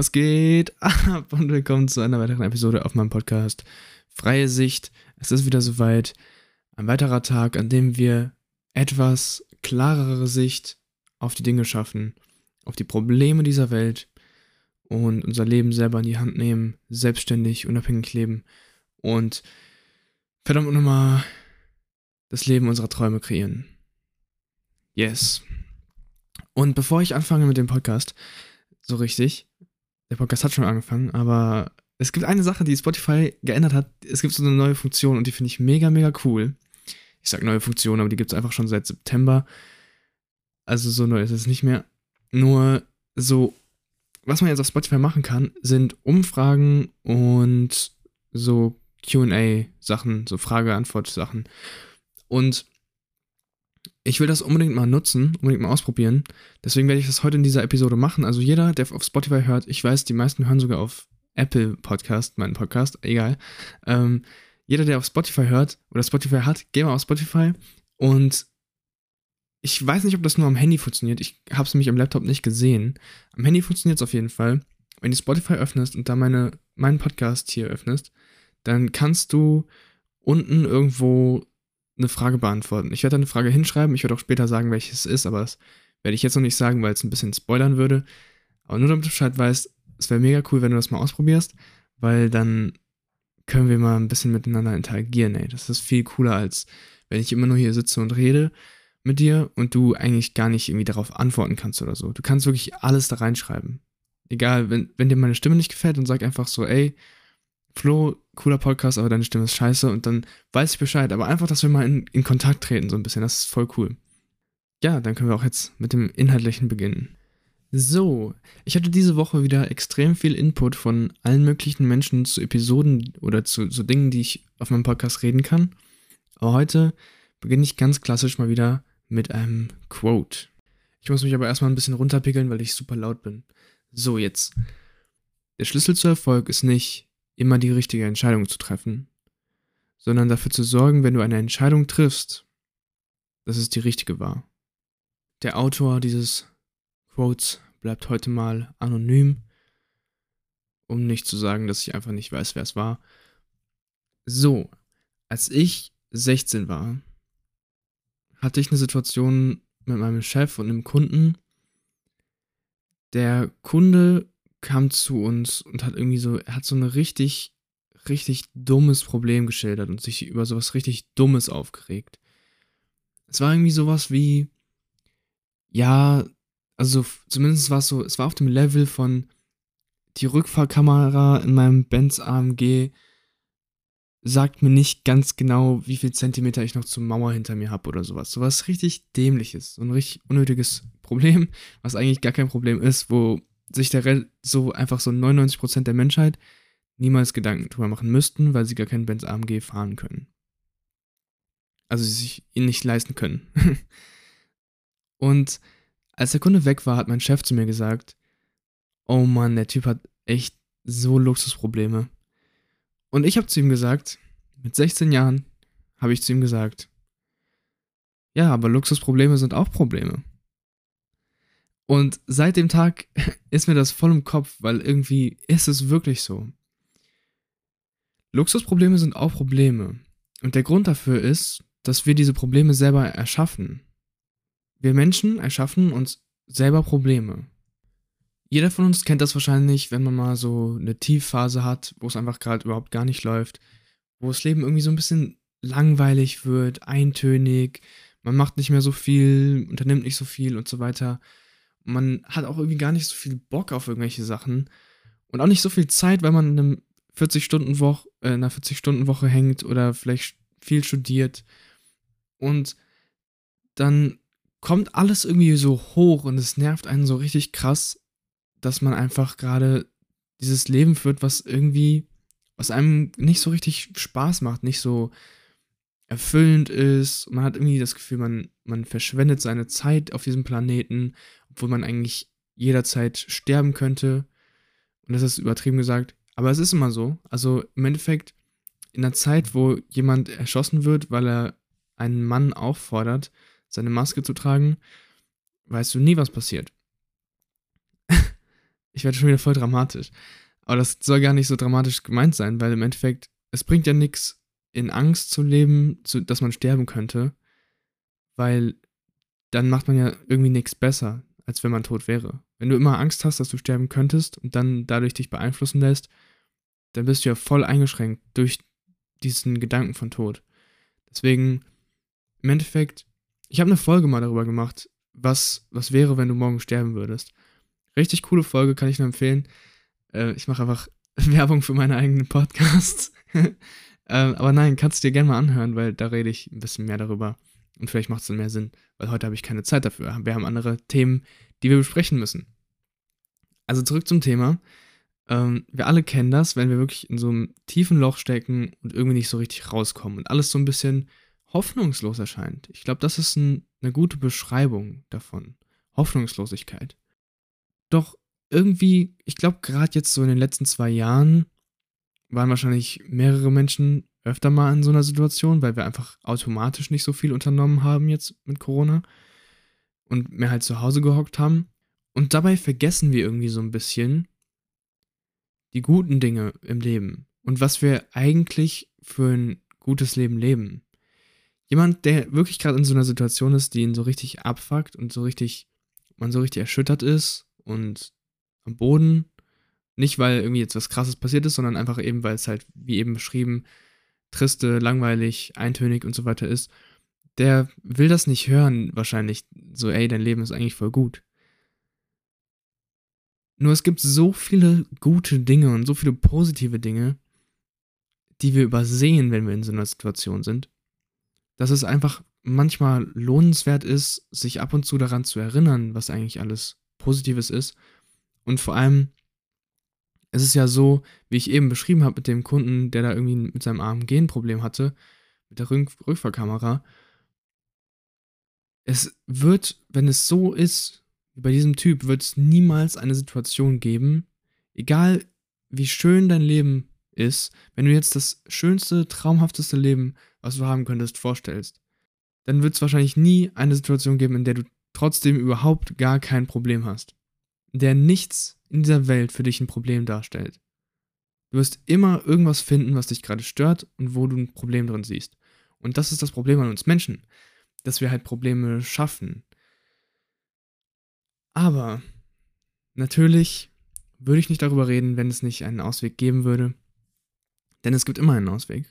was geht ab und willkommen zu einer weiteren Episode auf meinem Podcast Freie Sicht. Es ist wieder soweit. Ein weiterer Tag, an dem wir etwas klarere Sicht auf die Dinge schaffen, auf die Probleme dieser Welt und unser Leben selber in die Hand nehmen, selbstständig, unabhängig leben und verdammt nochmal das Leben unserer Träume kreieren. Yes. Und bevor ich anfange mit dem Podcast, so richtig, der Podcast hat schon angefangen, aber es gibt eine Sache, die Spotify geändert hat. Es gibt so eine neue Funktion und die finde ich mega, mega cool. Ich sage neue Funktion, aber die gibt es einfach schon seit September. Also so neu ist es nicht mehr. Nur so, was man jetzt auf Spotify machen kann, sind Umfragen und so QA-Sachen, so Frage-Antwort-Sachen. Und ich will das unbedingt mal nutzen, unbedingt mal ausprobieren. Deswegen werde ich das heute in dieser Episode machen. Also jeder, der auf Spotify hört, ich weiß, die meisten hören sogar auf Apple Podcast, meinen Podcast, egal. Ähm, jeder, der auf Spotify hört oder Spotify hat, geh mal auf Spotify und ich weiß nicht, ob das nur am Handy funktioniert. Ich habe es nämlich am Laptop nicht gesehen. Am Handy funktioniert es auf jeden Fall. Wenn du Spotify öffnest und da meine, meinen Podcast hier öffnest, dann kannst du unten irgendwo eine Frage beantworten. Ich werde eine Frage hinschreiben. Ich werde auch später sagen, welches es ist, aber das werde ich jetzt noch nicht sagen, weil es ein bisschen spoilern würde. Aber nur damit du Bescheid weißt, es wäre mega cool, wenn du das mal ausprobierst, weil dann können wir mal ein bisschen miteinander interagieren, ey. Das ist viel cooler, als wenn ich immer nur hier sitze und rede mit dir und du eigentlich gar nicht irgendwie darauf antworten kannst oder so. Du kannst wirklich alles da reinschreiben. Egal, wenn, wenn dir meine Stimme nicht gefällt und sag einfach so, ey, Flo, cooler Podcast, aber deine Stimme ist scheiße und dann weiß ich Bescheid. Aber einfach, dass wir mal in, in Kontakt treten, so ein bisschen, das ist voll cool. Ja, dann können wir auch jetzt mit dem Inhaltlichen beginnen. So, ich hatte diese Woche wieder extrem viel Input von allen möglichen Menschen zu Episoden oder zu, zu Dingen, die ich auf meinem Podcast reden kann. Aber heute beginne ich ganz klassisch mal wieder mit einem Quote. Ich muss mich aber erstmal ein bisschen runterpickeln, weil ich super laut bin. So, jetzt. Der Schlüssel zu Erfolg ist nicht, immer die richtige Entscheidung zu treffen, sondern dafür zu sorgen, wenn du eine Entscheidung triffst, dass es die richtige war. Der Autor dieses Quotes bleibt heute mal anonym, um nicht zu sagen, dass ich einfach nicht weiß, wer es war. So, als ich 16 war, hatte ich eine Situation mit meinem Chef und einem Kunden. Der Kunde kam zu uns und hat irgendwie so, hat so ein richtig, richtig dummes Problem geschildert und sich über sowas richtig Dummes aufgeregt. Es war irgendwie sowas wie, ja, also zumindest war es so, es war auf dem Level von die Rückfahrkamera in meinem Benz AMG sagt mir nicht ganz genau, wie viel Zentimeter ich noch zur Mauer hinter mir habe oder sowas. Sowas richtig dämliches, so ein richtig unnötiges Problem, was eigentlich gar kein Problem ist, wo sich der so einfach so 99% der Menschheit niemals Gedanken drüber machen müssten, weil sie gar keinen Benz AMG fahren können. Also sie sich ihn nicht leisten können. Und als der Kunde weg war, hat mein Chef zu mir gesagt, oh Mann, der Typ hat echt so Luxusprobleme. Und ich habe zu ihm gesagt, mit 16 Jahren habe ich zu ihm gesagt, ja, aber Luxusprobleme sind auch Probleme. Und seit dem Tag ist mir das voll im Kopf, weil irgendwie ist es wirklich so. Luxusprobleme sind auch Probleme. Und der Grund dafür ist, dass wir diese Probleme selber erschaffen. Wir Menschen erschaffen uns selber Probleme. Jeder von uns kennt das wahrscheinlich, wenn man mal so eine Tiefphase hat, wo es einfach gerade überhaupt gar nicht läuft, wo das Leben irgendwie so ein bisschen langweilig wird, eintönig, man macht nicht mehr so viel, unternimmt nicht so viel und so weiter man hat auch irgendwie gar nicht so viel Bock auf irgendwelche Sachen und auch nicht so viel Zeit, weil man in einem 40-Stunden-Woche, äh, einer 40-Stunden-Woche hängt oder vielleicht viel studiert. Und dann kommt alles irgendwie so hoch und es nervt einen so richtig krass, dass man einfach gerade dieses Leben führt, was irgendwie, was einem nicht so richtig Spaß macht, nicht so erfüllend ist. Man hat irgendwie das Gefühl, man, man verschwendet seine Zeit auf diesem Planeten obwohl man eigentlich jederzeit sterben könnte. Und das ist übertrieben gesagt. Aber es ist immer so. Also im Endeffekt, in einer Zeit, wo jemand erschossen wird, weil er einen Mann auffordert, seine Maske zu tragen, weißt du nie, was passiert. ich werde schon wieder voll dramatisch. Aber das soll gar nicht so dramatisch gemeint sein, weil im Endeffekt, es bringt ja nichts, in Angst zu leben, zu, dass man sterben könnte, weil dann macht man ja irgendwie nichts besser, als wenn man tot wäre. Wenn du immer Angst hast, dass du sterben könntest und dann dadurch dich beeinflussen lässt, dann bist du ja voll eingeschränkt durch diesen Gedanken von Tod. Deswegen, im Endeffekt, ich habe eine Folge mal darüber gemacht, was, was wäre, wenn du morgen sterben würdest. Richtig coole Folge, kann ich nur empfehlen. Äh, ich mache einfach Werbung für meine eigenen Podcasts. äh, aber nein, kannst du dir gerne mal anhören, weil da rede ich ein bisschen mehr darüber. Und vielleicht macht es dann mehr Sinn, weil heute habe ich keine Zeit dafür. Wir haben andere Themen, die wir besprechen müssen. Also zurück zum Thema. Ähm, wir alle kennen das, wenn wir wirklich in so einem tiefen Loch stecken und irgendwie nicht so richtig rauskommen und alles so ein bisschen hoffnungslos erscheint. Ich glaube, das ist ein, eine gute Beschreibung davon. Hoffnungslosigkeit. Doch irgendwie, ich glaube, gerade jetzt so in den letzten zwei Jahren waren wahrscheinlich mehrere Menschen öfter mal in so einer Situation, weil wir einfach automatisch nicht so viel unternommen haben jetzt mit Corona und mehr halt zu Hause gehockt haben. Und dabei vergessen wir irgendwie so ein bisschen die guten Dinge im Leben und was wir eigentlich für ein gutes Leben leben. Jemand, der wirklich gerade in so einer Situation ist, die ihn so richtig abfuckt und so richtig, man so richtig erschüttert ist und am Boden. Nicht, weil irgendwie jetzt was krasses passiert ist, sondern einfach eben, weil es halt, wie eben beschrieben, triste, langweilig, eintönig und so weiter ist. Der will das nicht hören, wahrscheinlich. So, ey, dein Leben ist eigentlich voll gut. Nur es gibt so viele gute Dinge und so viele positive Dinge, die wir übersehen, wenn wir in so einer Situation sind dass es einfach manchmal lohnenswert ist, sich ab und zu daran zu erinnern, was eigentlich alles Positives ist. Und vor allem, es ist ja so, wie ich eben beschrieben habe mit dem Kunden, der da irgendwie mit seinem AMG ein Problem hatte, mit der Rück Rückfahrkamera. Es wird, wenn es so ist, wie bei diesem Typ, wird es niemals eine Situation geben, egal wie schön dein Leben ist, wenn du jetzt das schönste, traumhafteste Leben was du haben könntest, vorstellst, dann wird es wahrscheinlich nie eine Situation geben, in der du trotzdem überhaupt gar kein Problem hast. In der nichts in dieser Welt für dich ein Problem darstellt. Du wirst immer irgendwas finden, was dich gerade stört und wo du ein Problem drin siehst. Und das ist das Problem an uns Menschen, dass wir halt Probleme schaffen. Aber natürlich würde ich nicht darüber reden, wenn es nicht einen Ausweg geben würde. Denn es gibt immer einen Ausweg.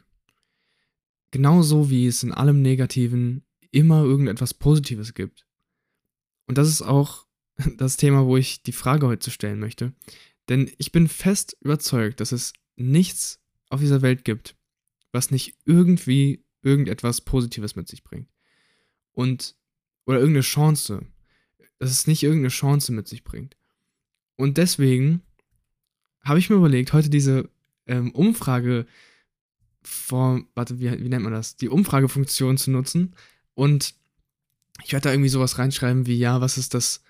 Genauso wie es in allem Negativen immer irgendetwas Positives gibt. Und das ist auch das Thema, wo ich die Frage heute stellen möchte. Denn ich bin fest überzeugt, dass es nichts auf dieser Welt gibt, was nicht irgendwie irgendetwas Positives mit sich bringt. Und, oder irgendeine Chance, dass es nicht irgendeine Chance mit sich bringt. Und deswegen habe ich mir überlegt, heute diese ähm, Umfrage vor, warte, wie, wie nennt man das? Die Umfragefunktion zu nutzen. Und ich werde da irgendwie sowas reinschreiben wie, ja, was ist das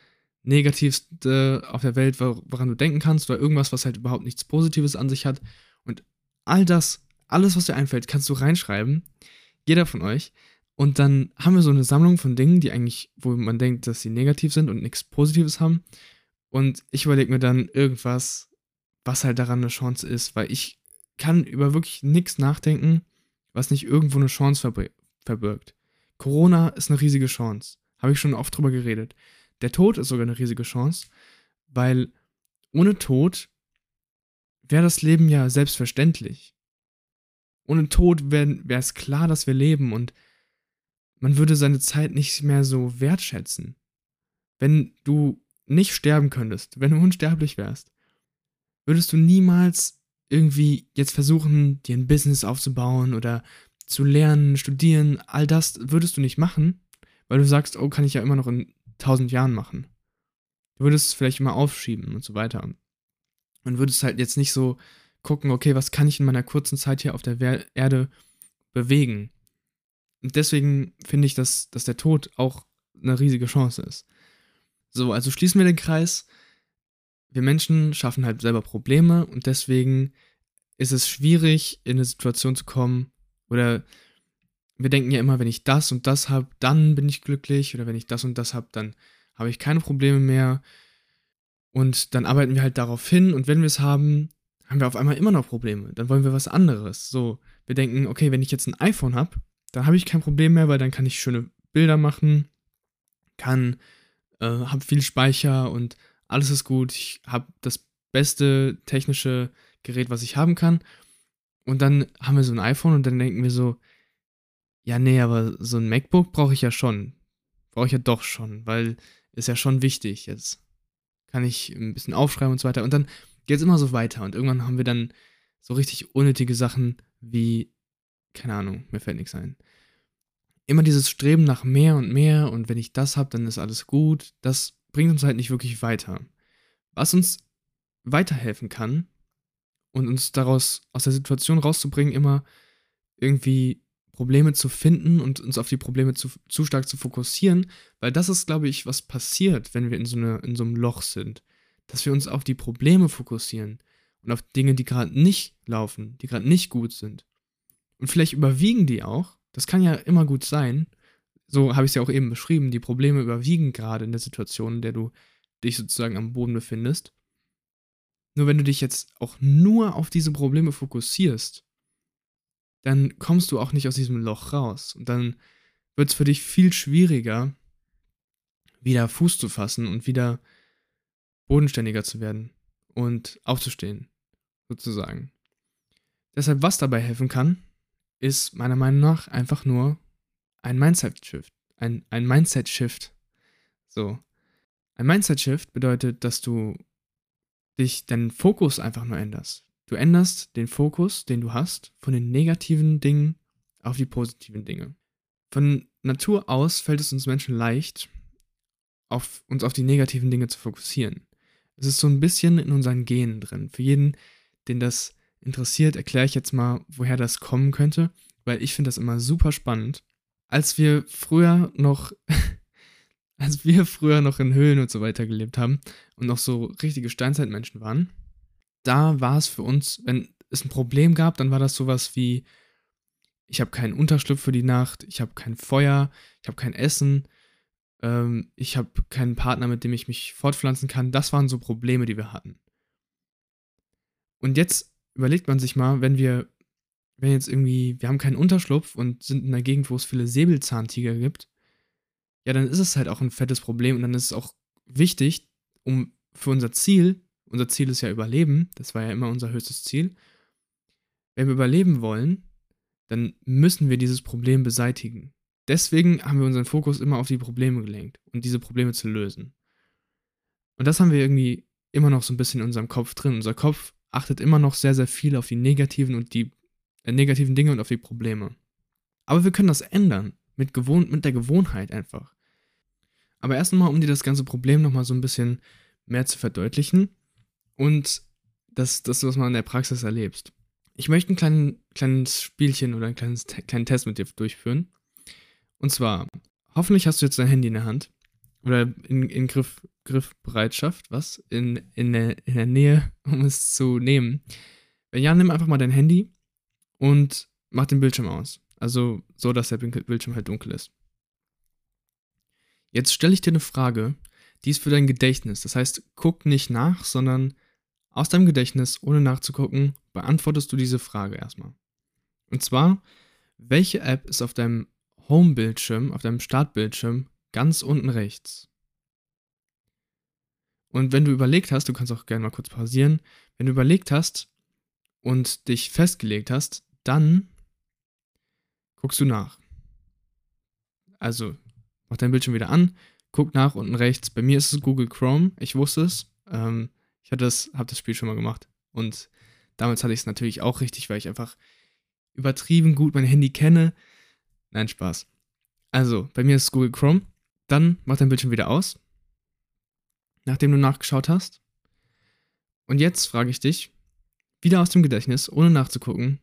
Negativste auf der Welt, woran du denken kannst, oder irgendwas, was halt überhaupt nichts Positives an sich hat. Und all das, alles, was dir einfällt, kannst du reinschreiben. Jeder von euch. Und dann haben wir so eine Sammlung von Dingen, die eigentlich, wo man denkt, dass sie negativ sind und nichts Positives haben. Und ich überlege mir dann irgendwas, was halt daran eine Chance ist, weil ich kann über wirklich nichts nachdenken, was nicht irgendwo eine Chance verbirgt. Corona ist eine riesige Chance. Habe ich schon oft drüber geredet. Der Tod ist sogar eine riesige Chance, weil ohne Tod wäre das Leben ja selbstverständlich. Ohne Tod wäre es klar, dass wir leben und man würde seine Zeit nicht mehr so wertschätzen. Wenn du nicht sterben könntest, wenn du unsterblich wärst, würdest du niemals irgendwie jetzt versuchen, dir ein Business aufzubauen oder zu lernen, studieren, all das würdest du nicht machen, weil du sagst, oh, kann ich ja immer noch in tausend Jahren machen. Du würdest es vielleicht immer aufschieben und so weiter. Und würdest halt jetzt nicht so gucken, okay, was kann ich in meiner kurzen Zeit hier auf der Erde bewegen? Und deswegen finde ich, dass, dass der Tod auch eine riesige Chance ist. So, also schließen wir den Kreis wir Menschen schaffen halt selber Probleme und deswegen ist es schwierig, in eine Situation zu kommen oder wir denken ja immer, wenn ich das und das habe, dann bin ich glücklich oder wenn ich das und das habe, dann habe ich keine Probleme mehr. Und dann arbeiten wir halt darauf hin und wenn wir es haben, haben wir auf einmal immer noch Probleme. Dann wollen wir was anderes. So, wir denken, okay, wenn ich jetzt ein iPhone habe, dann habe ich kein Problem mehr, weil dann kann ich schöne Bilder machen, kann, äh, habe viel Speicher und alles ist gut. Ich habe das beste technische Gerät, was ich haben kann. Und dann haben wir so ein iPhone und dann denken wir so, ja, nee, aber so ein MacBook brauche ich ja schon. Brauche ich ja doch schon, weil ist ja schon wichtig. Jetzt kann ich ein bisschen aufschreiben und so weiter. Und dann geht es immer so weiter. Und irgendwann haben wir dann so richtig unnötige Sachen wie, keine Ahnung, mir fällt nichts ein. Immer dieses Streben nach mehr und mehr und wenn ich das habe, dann ist alles gut. Das bringt uns halt nicht wirklich weiter. Was uns weiterhelfen kann und uns daraus aus der Situation rauszubringen, immer irgendwie Probleme zu finden und uns auf die Probleme zu, zu stark zu fokussieren, weil das ist, glaube ich, was passiert, wenn wir in so, eine, in so einem Loch sind. Dass wir uns auf die Probleme fokussieren und auf Dinge, die gerade nicht laufen, die gerade nicht gut sind. Und vielleicht überwiegen die auch. Das kann ja immer gut sein. So habe ich es ja auch eben beschrieben. Die Probleme überwiegen gerade in der Situation, in der du dich sozusagen am Boden befindest. Nur wenn du dich jetzt auch nur auf diese Probleme fokussierst, dann kommst du auch nicht aus diesem Loch raus. Und dann wird es für dich viel schwieriger, wieder Fuß zu fassen und wieder bodenständiger zu werden und aufzustehen, sozusagen. Deshalb, was dabei helfen kann, ist meiner Meinung nach einfach nur ein Mindset-Shift. Ein, ein Mindset-Shift. So. Ein Mindset-Shift bedeutet, dass du dich deinen Fokus einfach nur änderst. Du änderst den Fokus, den du hast, von den negativen Dingen auf die positiven Dinge. Von Natur aus fällt es uns Menschen leicht, auf, uns auf die negativen Dinge zu fokussieren. Es ist so ein bisschen in unseren Genen drin. Für jeden, den das interessiert, erkläre ich jetzt mal, woher das kommen könnte, weil ich finde das immer super spannend. Als wir früher noch, als wir früher noch in Höhlen und so weiter gelebt haben und noch so richtige Steinzeitmenschen waren, da war es für uns, wenn es ein Problem gab, dann war das sowas wie, ich habe keinen Unterschlupf für die Nacht, ich habe kein Feuer, ich habe kein Essen, ähm, ich habe keinen Partner, mit dem ich mich fortpflanzen kann. Das waren so Probleme, die wir hatten. Und jetzt überlegt man sich mal, wenn wir, wenn jetzt irgendwie, wir haben keinen Unterschlupf und sind in einer Gegend, wo es viele Säbelzahntiger gibt, ja, dann ist es halt auch ein fettes Problem und dann ist es auch wichtig, um für unser Ziel, unser Ziel ist ja Überleben, das war ja immer unser höchstes Ziel. Wenn wir überleben wollen, dann müssen wir dieses Problem beseitigen. Deswegen haben wir unseren Fokus immer auf die Probleme gelenkt und diese Probleme zu lösen. Und das haben wir irgendwie immer noch so ein bisschen in unserem Kopf drin. Unser Kopf achtet immer noch sehr, sehr viel auf die negativen und die äh, negativen Dinge und auf die Probleme. Aber wir können das ändern mit, gewohn mit der Gewohnheit einfach. Aber erst einmal, um dir das ganze Problem nochmal so ein bisschen mehr zu verdeutlichen und das, das, was man in der Praxis erlebst. Ich möchte ein klein, kleines Spielchen oder einen kleines, kleinen Test mit dir durchführen. Und zwar, hoffentlich hast du jetzt dein Handy in der Hand oder in, in Griff, Griffbereitschaft, was? In, in, der, in der Nähe, um es zu nehmen. Wenn ja, nimm einfach mal dein Handy und mach den Bildschirm aus. Also so, dass der Bildschirm halt dunkel ist. Jetzt stelle ich dir eine Frage, die ist für dein Gedächtnis. Das heißt, guck nicht nach, sondern aus deinem Gedächtnis, ohne nachzugucken, beantwortest du diese Frage erstmal. Und zwar, welche App ist auf deinem Home-Bildschirm, auf deinem Startbildschirm ganz unten rechts? Und wenn du überlegt hast, du kannst auch gerne mal kurz pausieren, wenn du überlegt hast und dich festgelegt hast, dann guckst du nach. Also, mach dein Bildschirm wieder an, guck nach unten rechts. Bei mir ist es Google Chrome, ich wusste es. Ähm, ich hatte das, habe das Spiel schon mal gemacht. Und damals hatte ich es natürlich auch richtig, weil ich einfach übertrieben gut mein Handy kenne. Nein, Spaß. Also, bei mir ist es Google Chrome. Dann mach dein Bildschirm wieder aus nachdem du nachgeschaut hast. Und jetzt frage ich dich, wieder aus dem Gedächtnis, ohne nachzugucken,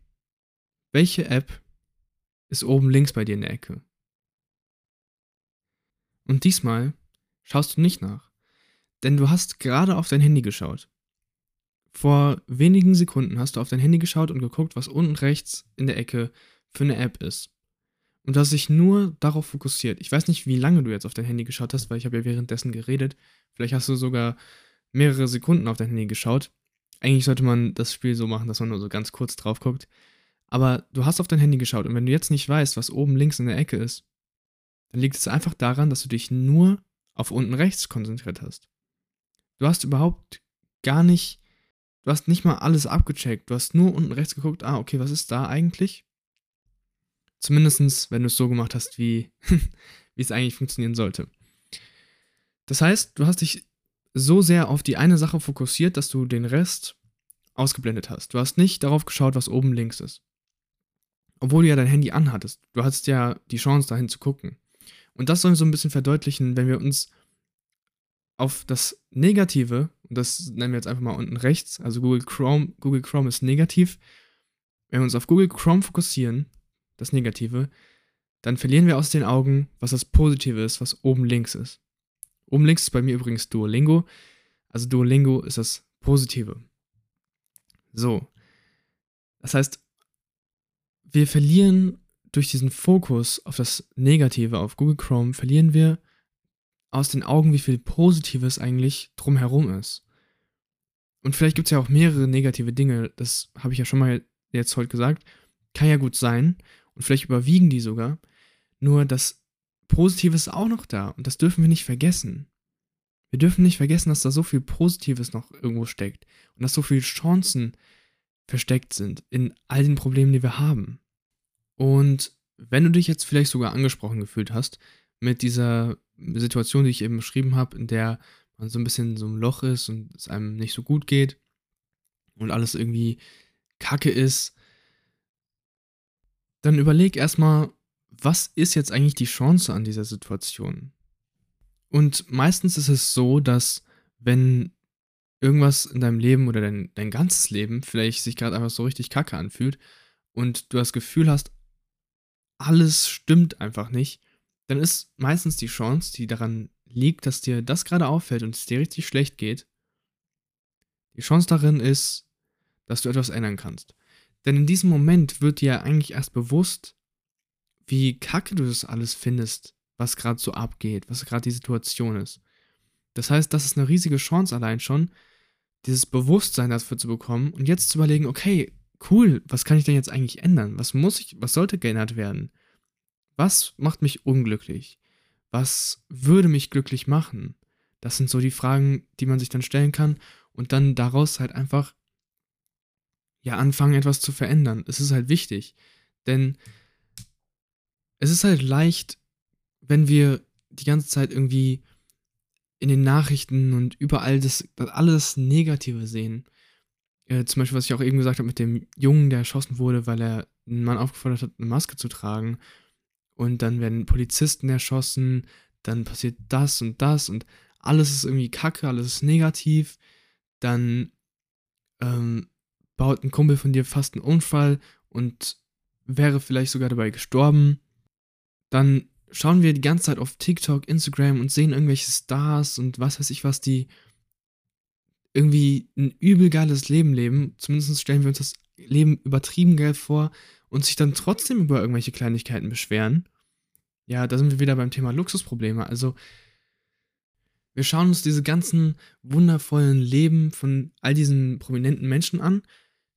welche App ist oben links bei dir in der Ecke? Und diesmal schaust du nicht nach, denn du hast gerade auf dein Handy geschaut. Vor wenigen Sekunden hast du auf dein Handy geschaut und geguckt, was unten rechts in der Ecke für eine App ist. Und du hast dich nur darauf fokussiert. Ich weiß nicht, wie lange du jetzt auf dein Handy geschaut hast, weil ich habe ja währenddessen geredet. Vielleicht hast du sogar mehrere Sekunden auf dein Handy geschaut. Eigentlich sollte man das Spiel so machen, dass man nur so ganz kurz drauf guckt. Aber du hast auf dein Handy geschaut und wenn du jetzt nicht weißt, was oben links in der Ecke ist, dann liegt es einfach daran, dass du dich nur auf unten rechts konzentriert hast. Du hast überhaupt gar nicht, du hast nicht mal alles abgecheckt. Du hast nur unten rechts geguckt, ah, okay, was ist da eigentlich? Zumindest, wenn du es so gemacht hast, wie, wie es eigentlich funktionieren sollte. Das heißt, du hast dich so sehr auf die eine Sache fokussiert, dass du den Rest ausgeblendet hast. Du hast nicht darauf geschaut, was oben links ist. Obwohl du ja dein Handy anhattest. Du hattest ja die Chance, dahin zu gucken. Und das soll so ein bisschen verdeutlichen, wenn wir uns auf das Negative, und das nennen wir jetzt einfach mal unten rechts, also Google Chrome, Google Chrome ist negativ. Wenn wir uns auf Google Chrome fokussieren, das Negative, dann verlieren wir aus den Augen, was das Positive ist, was oben links ist. Oben links ist bei mir übrigens Duolingo. Also Duolingo ist das Positive. So. Das heißt, wir verlieren durch diesen Fokus auf das Negative auf Google Chrome, verlieren wir aus den Augen, wie viel Positives eigentlich drumherum ist. Und vielleicht gibt es ja auch mehrere negative Dinge, das habe ich ja schon mal jetzt heute gesagt. Kann ja gut sein. Und vielleicht überwiegen die sogar. Nur das Positive ist auch noch da. Und das dürfen wir nicht vergessen. Wir dürfen nicht vergessen, dass da so viel Positives noch irgendwo steckt. Und dass so viele Chancen versteckt sind in all den Problemen, die wir haben. Und wenn du dich jetzt vielleicht sogar angesprochen gefühlt hast mit dieser Situation, die ich eben beschrieben habe, in der man so ein bisschen in so einem Loch ist und es einem nicht so gut geht und alles irgendwie kacke ist, dann überleg erstmal, was ist jetzt eigentlich die Chance an dieser Situation? Und meistens ist es so, dass wenn irgendwas in deinem Leben oder dein, dein ganzes Leben vielleicht sich gerade einfach so richtig kacke anfühlt und du das Gefühl hast, alles stimmt einfach nicht, dann ist meistens die Chance, die daran liegt, dass dir das gerade auffällt und es dir richtig schlecht geht, die Chance darin ist, dass du etwas ändern kannst. Denn in diesem Moment wird dir eigentlich erst bewusst, wie kacke du das alles findest, was gerade so abgeht, was gerade die Situation ist. Das heißt, das ist eine riesige Chance allein schon, dieses Bewusstsein dafür zu bekommen und jetzt zu überlegen, okay, cool, was kann ich denn jetzt eigentlich ändern? Was muss ich, was sollte geändert werden? Was macht mich unglücklich? Was würde mich glücklich machen? Das sind so die Fragen, die man sich dann stellen kann und dann daraus halt einfach ja anfangen etwas zu verändern. Es ist halt wichtig, denn es ist halt leicht, wenn wir die ganze Zeit irgendwie in den Nachrichten und überall das, alles Negative sehen. Äh, zum Beispiel, was ich auch eben gesagt habe mit dem Jungen, der erschossen wurde, weil er einen Mann aufgefordert hat, eine Maske zu tragen und dann werden Polizisten erschossen, dann passiert das und das und alles ist irgendwie kacke, alles ist negativ, dann ähm, baut ein Kumpel von dir fast einen Unfall und wäre vielleicht sogar dabei gestorben, dann schauen wir die ganze Zeit auf TikTok, Instagram und sehen irgendwelche Stars und was weiß ich was, die irgendwie ein übel geiles Leben leben. Zumindest stellen wir uns das Leben übertrieben geil vor und sich dann trotzdem über irgendwelche Kleinigkeiten beschweren, ja, da sind wir wieder beim Thema Luxusprobleme. Also, wir schauen uns diese ganzen wundervollen Leben von all diesen prominenten Menschen an,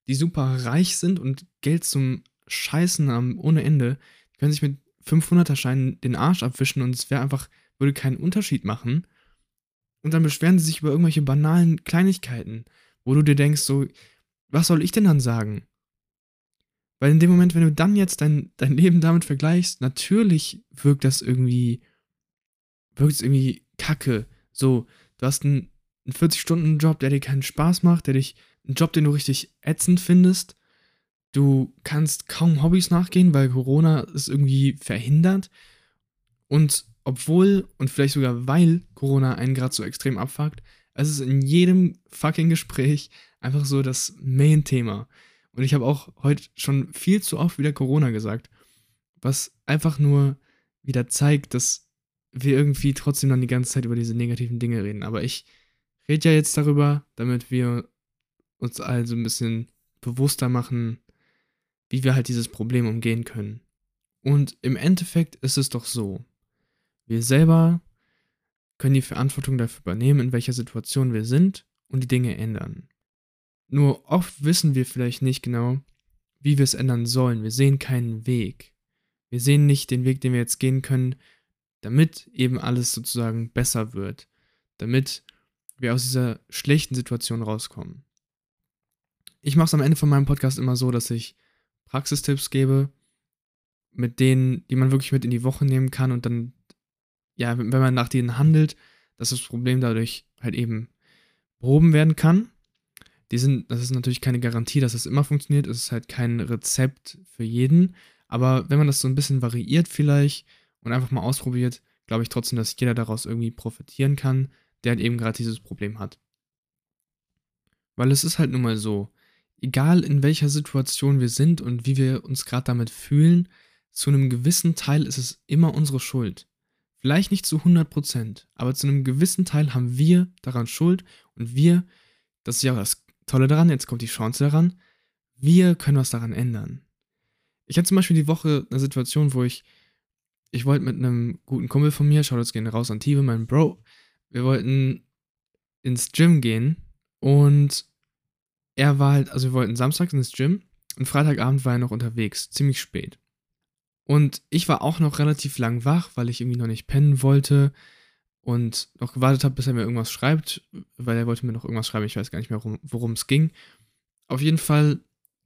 die super reich sind und Geld zum Scheißen haben ohne Ende. Die können sich mit 500er-Scheinen den Arsch abwischen und es wäre einfach, würde keinen Unterschied machen. Und dann beschweren sie sich über irgendwelche banalen Kleinigkeiten, wo du dir denkst, so, was soll ich denn dann sagen? Weil in dem Moment, wenn du dann jetzt dein, dein Leben damit vergleichst, natürlich wirkt das irgendwie, wirkt es irgendwie kacke. So, du hast einen, einen 40-Stunden-Job, der dir keinen Spaß macht, der dich, einen Job, den du richtig ätzend findest. Du kannst kaum Hobbys nachgehen, weil Corona es irgendwie verhindert. Und obwohl und vielleicht sogar weil Corona einen gerade so extrem abfuckt, es ist in jedem fucking Gespräch einfach so das Main-Thema. Und ich habe auch heute schon viel zu oft wieder Corona gesagt, was einfach nur wieder zeigt, dass wir irgendwie trotzdem dann die ganze Zeit über diese negativen Dinge reden. Aber ich rede ja jetzt darüber, damit wir uns also ein bisschen bewusster machen, wie wir halt dieses Problem umgehen können. Und im Endeffekt ist es doch so, wir selber können die Verantwortung dafür übernehmen, in welcher Situation wir sind und die Dinge ändern. Nur oft wissen wir vielleicht nicht genau, wie wir es ändern sollen. Wir sehen keinen Weg. Wir sehen nicht den Weg, den wir jetzt gehen können, damit eben alles sozusagen besser wird, damit wir aus dieser schlechten Situation rauskommen. Ich mache es am Ende von meinem Podcast immer so, dass ich Praxistipps gebe, mit denen, die man wirklich mit in die Woche nehmen kann und dann, ja, wenn man nach denen handelt, dass das Problem dadurch halt eben behoben werden kann. Die sind, das ist natürlich keine Garantie, dass das immer funktioniert. Es ist halt kein Rezept für jeden. Aber wenn man das so ein bisschen variiert vielleicht und einfach mal ausprobiert, glaube ich trotzdem, dass jeder daraus irgendwie profitieren kann, der halt eben gerade dieses Problem hat. Weil es ist halt nun mal so, egal in welcher Situation wir sind und wie wir uns gerade damit fühlen, zu einem gewissen Teil ist es immer unsere Schuld. Vielleicht nicht zu 100%, aber zu einem gewissen Teil haben wir daran Schuld und wir, das ist ja das Tolle daran, jetzt kommt die Chance daran, wir können was daran ändern. Ich hatte zum Beispiel die Woche eine Situation, wo ich, ich wollte mit einem guten Kumpel von mir, schaut jetzt gerne raus an Tive, mein Bro, wir wollten ins Gym gehen und er war halt, also wir wollten samstags ins Gym und Freitagabend war er noch unterwegs, ziemlich spät. Und ich war auch noch relativ lang wach, weil ich irgendwie noch nicht pennen wollte und noch gewartet habe, bis er mir irgendwas schreibt, weil er wollte mir noch irgendwas schreiben. Ich weiß gar nicht mehr, worum es ging. Auf jeden Fall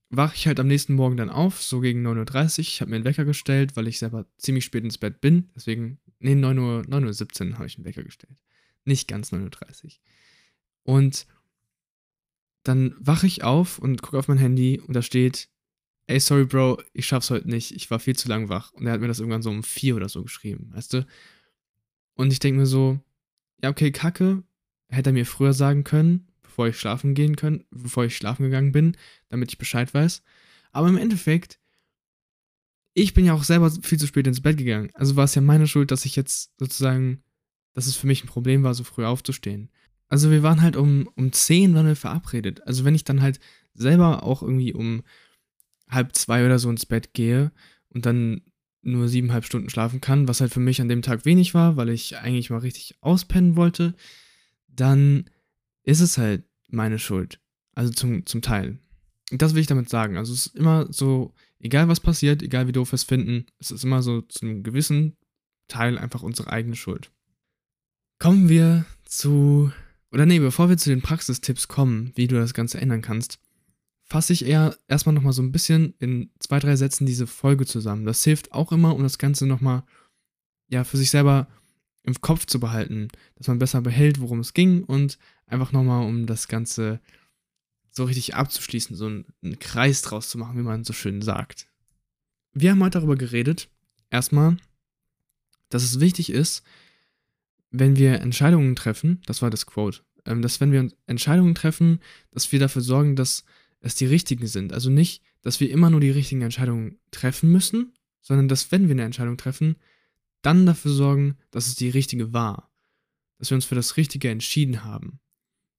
wache ich halt am nächsten Morgen dann auf, so gegen 9.30 Uhr. Ich habe mir einen Wecker gestellt, weil ich selber ziemlich spät ins Bett bin. Deswegen, nee, 9 Uhr, 9.17 Uhr habe ich einen Wecker gestellt. Nicht ganz 9.30 Uhr. Und dann wache ich auf und gucke auf mein Handy und da steht ey, sorry, Bro, ich schaff's heute nicht, ich war viel zu lang wach. Und er hat mir das irgendwann so um vier oder so geschrieben, weißt du? Und ich denke mir so, ja, okay, kacke, hätte er mir früher sagen können, bevor ich schlafen gehen können, bevor ich schlafen gegangen bin, damit ich Bescheid weiß. Aber im Endeffekt, ich bin ja auch selber viel zu spät ins Bett gegangen. Also war es ja meine Schuld, dass ich jetzt sozusagen, dass es für mich ein Problem war, so früh aufzustehen. Also wir waren halt um, um 10 waren wir verabredet. Also wenn ich dann halt selber auch irgendwie um halb zwei oder so ins Bett gehe und dann nur siebeneinhalb Stunden schlafen kann, was halt für mich an dem Tag wenig war, weil ich eigentlich mal richtig auspennen wollte, dann ist es halt meine Schuld. Also zum, zum Teil. Das will ich damit sagen. Also es ist immer so, egal was passiert, egal wie doof wir es finden, es ist immer so zu einem gewissen Teil einfach unsere eigene Schuld. Kommen wir zu, oder nee, bevor wir zu den Praxistipps kommen, wie du das Ganze ändern kannst, fasse ich eher erstmal nochmal so ein bisschen in zwei, drei Sätzen diese Folge zusammen. Das hilft auch immer, um das Ganze nochmal ja, für sich selber im Kopf zu behalten, dass man besser behält, worum es ging und einfach nochmal, um das Ganze so richtig abzuschließen, so einen, einen Kreis draus zu machen, wie man so schön sagt. Wir haben heute darüber geredet, erstmal, dass es wichtig ist, wenn wir Entscheidungen treffen, das war das Quote, ähm, dass wenn wir Entscheidungen treffen, dass wir dafür sorgen, dass es die richtigen sind. Also nicht, dass wir immer nur die richtigen Entscheidungen treffen müssen, sondern dass, wenn wir eine Entscheidung treffen, dann dafür sorgen, dass es die richtige war. Dass wir uns für das Richtige entschieden haben.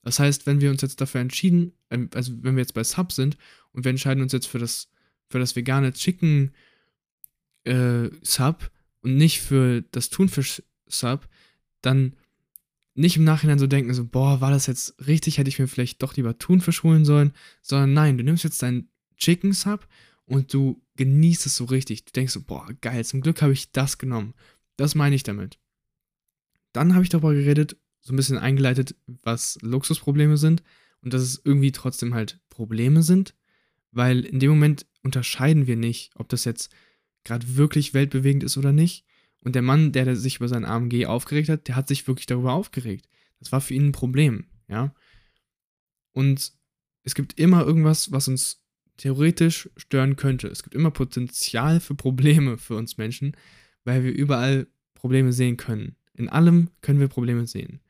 Das heißt, wenn wir uns jetzt dafür entschieden, ähm, also wenn wir jetzt bei Sub sind und wir entscheiden uns jetzt für das, für das vegane Chicken äh, Sub und nicht für das Thunfisch Sub, dann nicht im Nachhinein so denken, so, boah, war das jetzt richtig, hätte ich mir vielleicht doch lieber Thunfisch holen sollen, sondern nein, du nimmst jetzt deinen Chicken Sub und du genießt es so richtig. Du denkst so, boah, geil, zum Glück habe ich das genommen. Das meine ich damit. Dann habe ich darüber geredet, so ein bisschen eingeleitet, was Luxusprobleme sind und dass es irgendwie trotzdem halt Probleme sind, weil in dem Moment unterscheiden wir nicht, ob das jetzt gerade wirklich weltbewegend ist oder nicht. Und der Mann, der sich über sein AMG aufgeregt hat, der hat sich wirklich darüber aufgeregt. Das war für ihn ein Problem, ja. Und es gibt immer irgendwas, was uns theoretisch stören könnte. Es gibt immer Potenzial für Probleme für uns Menschen, weil wir überall Probleme sehen können. In allem können wir Probleme sehen.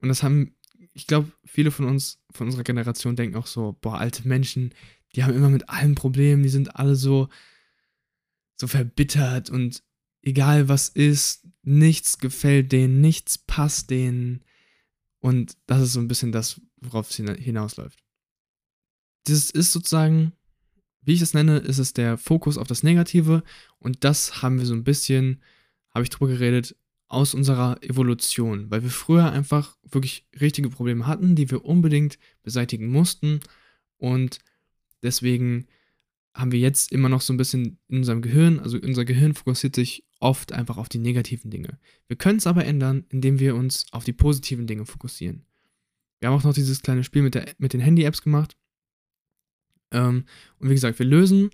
Und das haben, ich glaube, viele von uns, von unserer Generation denken auch so, boah, alte Menschen, die haben immer mit allem Probleme, die sind alle so, so verbittert und egal was ist, nichts gefällt denen, nichts passt denen. Und das ist so ein bisschen das, worauf es hinausläuft. Das ist sozusagen, wie ich es nenne, ist es der Fokus auf das Negative. Und das haben wir so ein bisschen, habe ich drüber geredet, aus unserer Evolution, weil wir früher einfach wirklich richtige Probleme hatten, die wir unbedingt beseitigen mussten und deswegen haben wir jetzt immer noch so ein bisschen in unserem Gehirn, also unser Gehirn fokussiert sich oft einfach auf die negativen Dinge. Wir können es aber ändern, indem wir uns auf die positiven Dinge fokussieren. Wir haben auch noch dieses kleine Spiel mit, der, mit den Handy-Apps gemacht. Ähm, und wie gesagt, wir lösen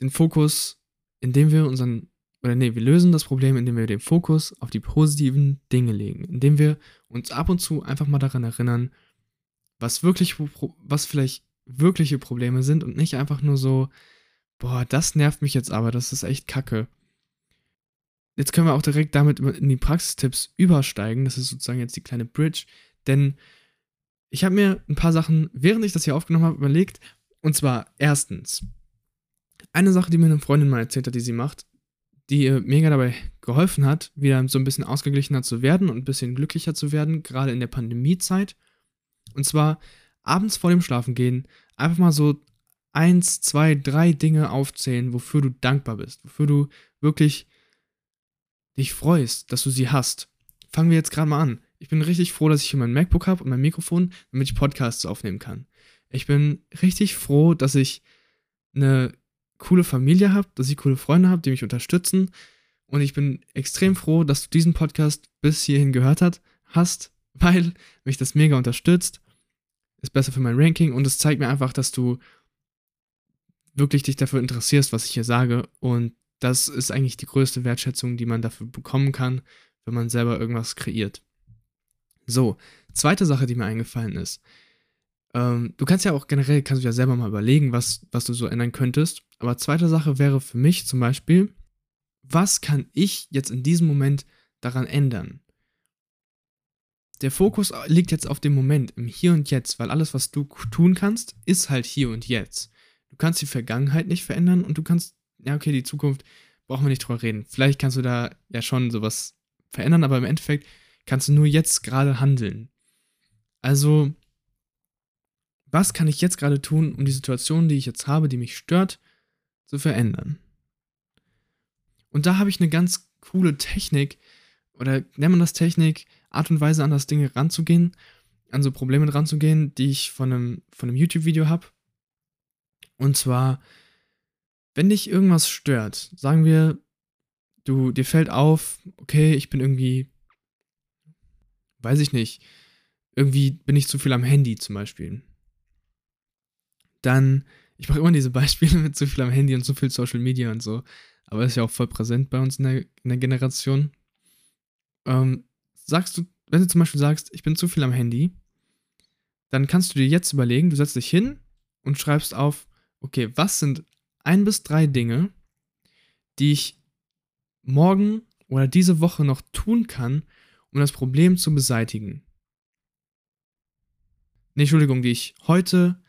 den Fokus, indem wir unseren, oder nee, wir lösen das Problem, indem wir den Fokus auf die positiven Dinge legen, indem wir uns ab und zu einfach mal daran erinnern, was wirklich, was vielleicht wirkliche Probleme sind und nicht einfach nur so, boah, das nervt mich jetzt aber, das ist echt kacke. Jetzt können wir auch direkt damit in die Praxistipps übersteigen. Das ist sozusagen jetzt die kleine Bridge. Denn ich habe mir ein paar Sachen, während ich das hier aufgenommen habe, überlegt. Und zwar erstens, eine Sache, die mir eine Freundin mal erzählt hat, die sie macht, die mega dabei geholfen hat, wieder so ein bisschen ausgeglichener zu werden und ein bisschen glücklicher zu werden, gerade in der Pandemiezeit. Und zwar abends vor dem Schlafengehen einfach mal so eins, zwei, drei Dinge aufzählen, wofür du dankbar bist, wofür du wirklich dich freust, dass du sie hast. Fangen wir jetzt gerade mal an. Ich bin richtig froh, dass ich hier mein MacBook habe und mein Mikrofon, damit ich Podcasts aufnehmen kann. Ich bin richtig froh, dass ich eine coole Familie habe, dass ich coole Freunde habe, die mich unterstützen. Und ich bin extrem froh, dass du diesen Podcast bis hierhin gehört hat, hast, weil mich das mega unterstützt ist besser für mein Ranking und es zeigt mir einfach, dass du wirklich dich dafür interessierst, was ich hier sage. Und das ist eigentlich die größte Wertschätzung, die man dafür bekommen kann, wenn man selber irgendwas kreiert. So, zweite Sache, die mir eingefallen ist. Ähm, du kannst ja auch generell, kannst du ja selber mal überlegen, was, was du so ändern könntest. Aber zweite Sache wäre für mich zum Beispiel, was kann ich jetzt in diesem Moment daran ändern? der Fokus liegt jetzt auf dem Moment, im Hier und Jetzt, weil alles, was du tun kannst, ist halt hier und jetzt. Du kannst die Vergangenheit nicht verändern und du kannst, ja, okay, die Zukunft brauchen wir nicht drüber reden. Vielleicht kannst du da ja schon sowas verändern, aber im Endeffekt kannst du nur jetzt gerade handeln. Also, was kann ich jetzt gerade tun, um die Situation, die ich jetzt habe, die mich stört, zu verändern? Und da habe ich eine ganz coole Technik, oder nennt man das Technik, Art und Weise an das Ding ranzugehen, an so Probleme ranzugehen, die ich von einem, von einem YouTube-Video habe. Und zwar, wenn dich irgendwas stört, sagen wir, du, dir fällt auf, okay, ich bin irgendwie, weiß ich nicht, irgendwie bin ich zu viel am Handy zum Beispiel. Dann, ich mache immer diese Beispiele mit zu viel am Handy und zu viel Social Media und so, aber das ist ja auch voll präsent bei uns in der, in der Generation. Ähm, sagst du, wenn du zum Beispiel sagst, ich bin zu viel am Handy, dann kannst du dir jetzt überlegen, du setzt dich hin und schreibst auf, okay, was sind ein bis drei Dinge, die ich morgen oder diese Woche noch tun kann, um das Problem zu beseitigen. Nee, Entschuldigung, die ich heute,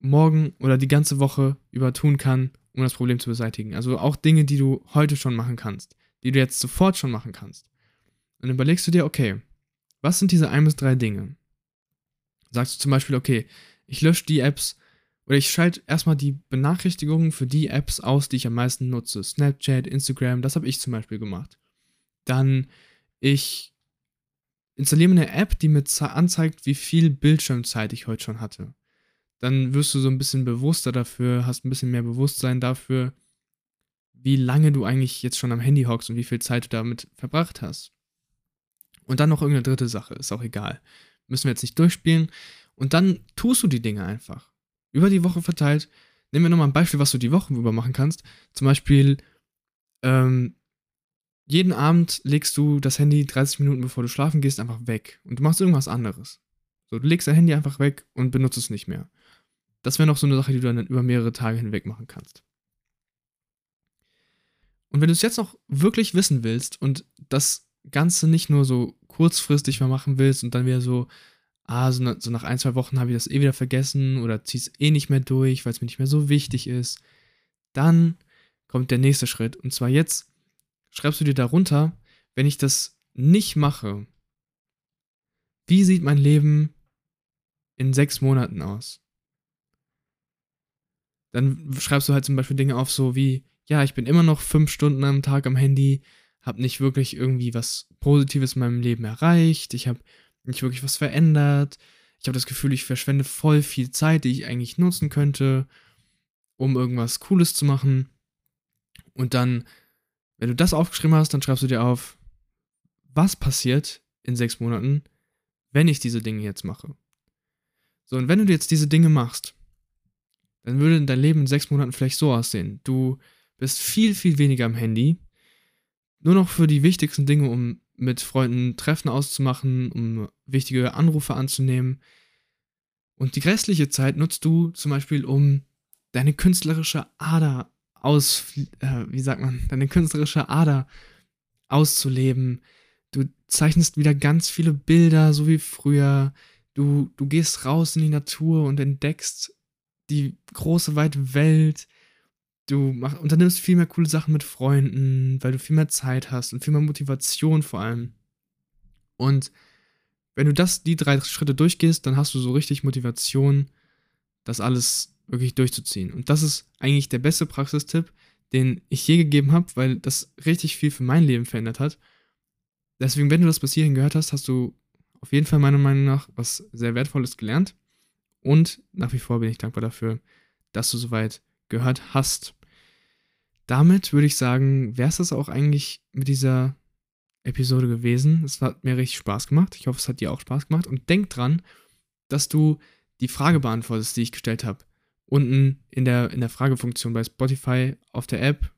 morgen oder die ganze Woche über tun kann, um das Problem zu beseitigen. Also auch Dinge, die du heute schon machen kannst, die du jetzt sofort schon machen kannst. Dann überlegst du dir, okay, was sind diese ein bis drei Dinge? Sagst du zum Beispiel, okay, ich lösche die Apps oder ich schalte erstmal die Benachrichtigungen für die Apps aus, die ich am meisten nutze. Snapchat, Instagram, das habe ich zum Beispiel gemacht. Dann ich installiere mir eine App, die mir anzeigt, wie viel Bildschirmzeit ich heute schon hatte. Dann wirst du so ein bisschen bewusster dafür, hast ein bisschen mehr Bewusstsein dafür, wie lange du eigentlich jetzt schon am Handy hockst und wie viel Zeit du damit verbracht hast. Und dann noch irgendeine dritte Sache, ist auch egal. Müssen wir jetzt nicht durchspielen. Und dann tust du die Dinge einfach. Über die Woche verteilt. Nehmen wir nochmal ein Beispiel, was du die Woche über machen kannst. Zum Beispiel, ähm, jeden Abend legst du das Handy 30 Minuten bevor du schlafen gehst einfach weg. Und du machst irgendwas anderes. So, du legst dein Handy einfach weg und benutzt es nicht mehr. Das wäre noch so eine Sache, die du dann über mehrere Tage hinweg machen kannst. Und wenn du es jetzt noch wirklich wissen willst und das Ganze nicht nur so kurzfristig mal machen willst und dann wieder so, ah, so, so nach ein, zwei Wochen habe ich das eh wieder vergessen oder zieh's eh nicht mehr durch, weil es mir nicht mehr so wichtig ist, dann kommt der nächste Schritt. Und zwar jetzt schreibst du dir darunter, wenn ich das nicht mache, wie sieht mein Leben in sechs Monaten aus? Dann schreibst du halt zum Beispiel Dinge auf, so wie, ja, ich bin immer noch fünf Stunden am Tag am Handy, habe nicht wirklich irgendwie was Positives in meinem Leben erreicht, ich habe nicht wirklich was verändert, ich habe das Gefühl, ich verschwende voll viel Zeit, die ich eigentlich nutzen könnte, um irgendwas Cooles zu machen. Und dann, wenn du das aufgeschrieben hast, dann schreibst du dir auf, was passiert in sechs Monaten, wenn ich diese Dinge jetzt mache. So, und wenn du jetzt diese Dinge machst, dann würde dein Leben in sechs Monaten vielleicht so aussehen. Du bist viel, viel weniger am Handy. Nur noch für die wichtigsten Dinge, um mit Freunden Treffen auszumachen, um wichtige Anrufe anzunehmen. Und die restliche Zeit nutzt du zum Beispiel, um deine künstlerische Ader aus, äh, wie sagt man, deine künstlerische Ader auszuleben. Du zeichnest wieder ganz viele Bilder, so wie früher. Du, du gehst raus in die Natur und entdeckst die große, weite Welt. Du mach, unternimmst viel mehr coole Sachen mit Freunden, weil du viel mehr Zeit hast und viel mehr Motivation vor allem. Und wenn du das, die drei Schritte durchgehst, dann hast du so richtig Motivation, das alles wirklich durchzuziehen. Und das ist eigentlich der beste Praxistipp, den ich je gegeben habe, weil das richtig viel für mein Leben verändert hat. Deswegen, wenn du das bis hierhin gehört hast, hast du auf jeden Fall meiner Meinung nach was sehr Wertvolles gelernt. Und nach wie vor bin ich dankbar dafür, dass du soweit gehört hast. Damit würde ich sagen, wäre es das auch eigentlich mit dieser Episode gewesen. Es hat mir richtig Spaß gemacht. Ich hoffe, es hat dir auch Spaß gemacht. Und denk dran, dass du die Frage beantwortest, die ich gestellt habe. Unten in der, in der Fragefunktion bei Spotify auf der App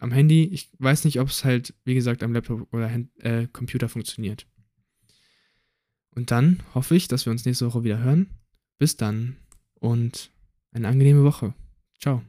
am Handy. Ich weiß nicht, ob es halt, wie gesagt, am Laptop oder äh, Computer funktioniert. Und dann hoffe ich, dass wir uns nächste Woche wieder hören. Bis dann und eine angenehme Woche. Ciao.